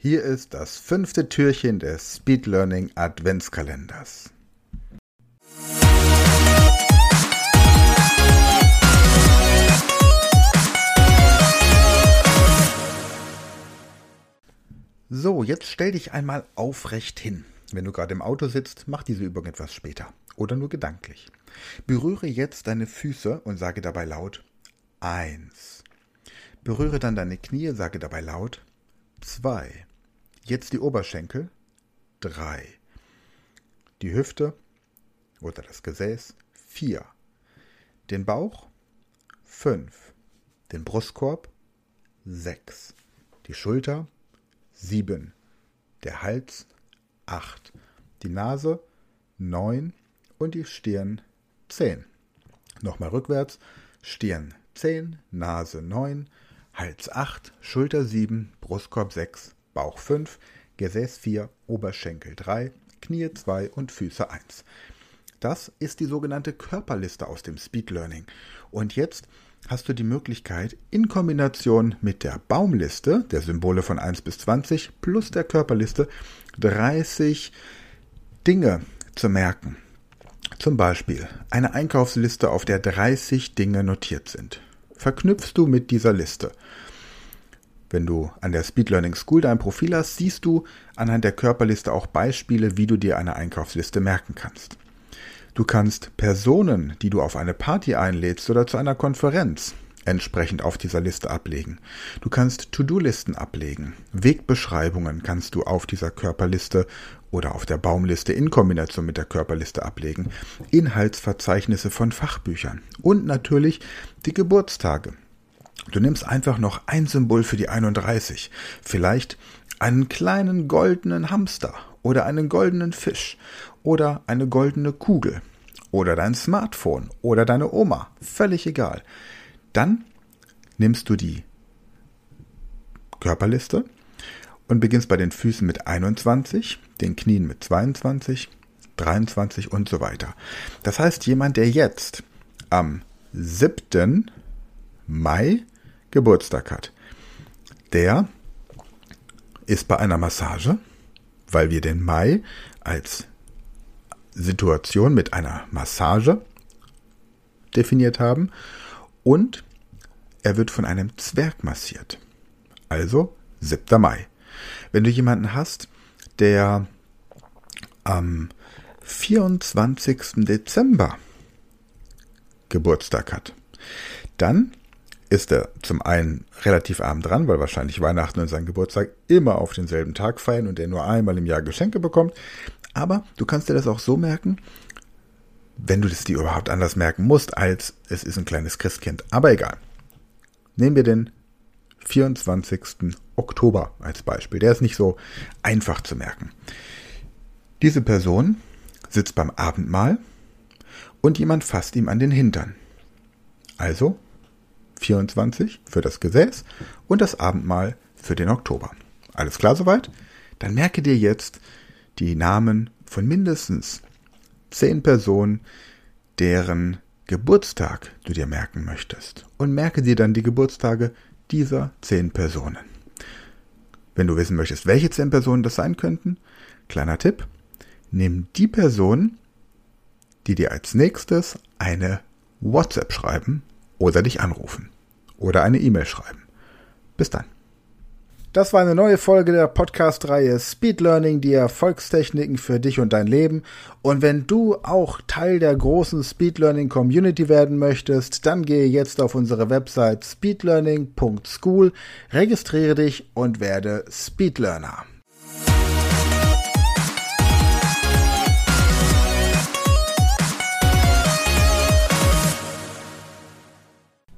Hier ist das fünfte Türchen des Speed Learning Adventskalenders. So, jetzt stell dich einmal aufrecht hin. Wenn du gerade im Auto sitzt, mach diese Übung etwas später oder nur gedanklich. Berühre jetzt deine Füße und sage dabei laut 1. Berühre dann deine Knie, sage dabei laut 2. Jetzt die Oberschenkel. 3. Die Hüfte oder das Gesäß. 4. Den Bauch. 5. Den Brustkorb. 6. Die Schulter. 7. Der Hals. 8. Die Nase. 9. Und die Stirn. 10. Nochmal rückwärts. Stirn 10, Nase 9, Hals 8, Schulter 7, Brustkorb 6, Bauch 5, Gesäß 4, Oberschenkel 3, Knie 2 und Füße 1. Das ist die sogenannte Körperliste aus dem Speed Learning. Und jetzt hast du die Möglichkeit, in Kombination mit der Baumliste, der Symbole von 1 bis 20, plus der Körperliste, 30 Dinge zu merken. Zum Beispiel eine Einkaufsliste, auf der 30 Dinge notiert sind. Verknüpfst du mit dieser Liste. Wenn du an der Speed Learning School dein Profil hast, siehst du anhand der Körperliste auch Beispiele, wie du dir eine Einkaufsliste merken kannst. Du kannst Personen, die du auf eine Party einlädst oder zu einer Konferenz, entsprechend auf dieser Liste ablegen. Du kannst To-Do-Listen ablegen. Wegbeschreibungen kannst du auf dieser Körperliste oder auf der Baumliste in Kombination mit der Körperliste ablegen. Inhaltsverzeichnisse von Fachbüchern und natürlich die Geburtstage. Du nimmst einfach noch ein Symbol für die 31. Vielleicht einen kleinen goldenen Hamster oder einen goldenen Fisch oder eine goldene Kugel oder dein Smartphone oder deine Oma. Völlig egal. Dann nimmst du die Körperliste und beginnst bei den Füßen mit 21, den Knien mit 22, 23 und so weiter. Das heißt, jemand, der jetzt am 7. Mai Geburtstag hat, der ist bei einer Massage, weil wir den Mai als Situation mit einer Massage definiert haben und er wird von einem Zwerg massiert. Also 7. Mai. Wenn du jemanden hast, der am 24. Dezember Geburtstag hat, dann ist er zum einen relativ arm dran, weil wahrscheinlich Weihnachten und sein Geburtstag immer auf denselben Tag feiern und er nur einmal im Jahr Geschenke bekommt. Aber du kannst dir das auch so merken, wenn du das dir überhaupt anders merken musst, als es ist ein kleines Christkind. Aber egal. Nehmen wir den 24. Oktober als Beispiel. Der ist nicht so einfach zu merken. Diese Person sitzt beim Abendmahl und jemand fasst ihm an den Hintern. Also 24 für das Gesäß und das Abendmahl für den Oktober. Alles klar soweit? Dann merke dir jetzt die Namen von mindestens 10 Personen, deren Geburtstag du dir merken möchtest. Und merke dir dann die Geburtstage dieser 10 Personen. Wenn du wissen möchtest, welche 10 Personen das sein könnten, kleiner Tipp, nimm die Person, die dir als nächstes eine WhatsApp schreiben oder dich anrufen oder eine E-Mail schreiben. Bis dann. Das war eine neue Folge der Podcast-Reihe Speed Learning, die Erfolgstechniken für dich und dein Leben. Und wenn du auch Teil der großen Speed Learning Community werden möchtest, dann gehe jetzt auf unsere Website speedlearning.school, registriere dich und werde Speed Learner.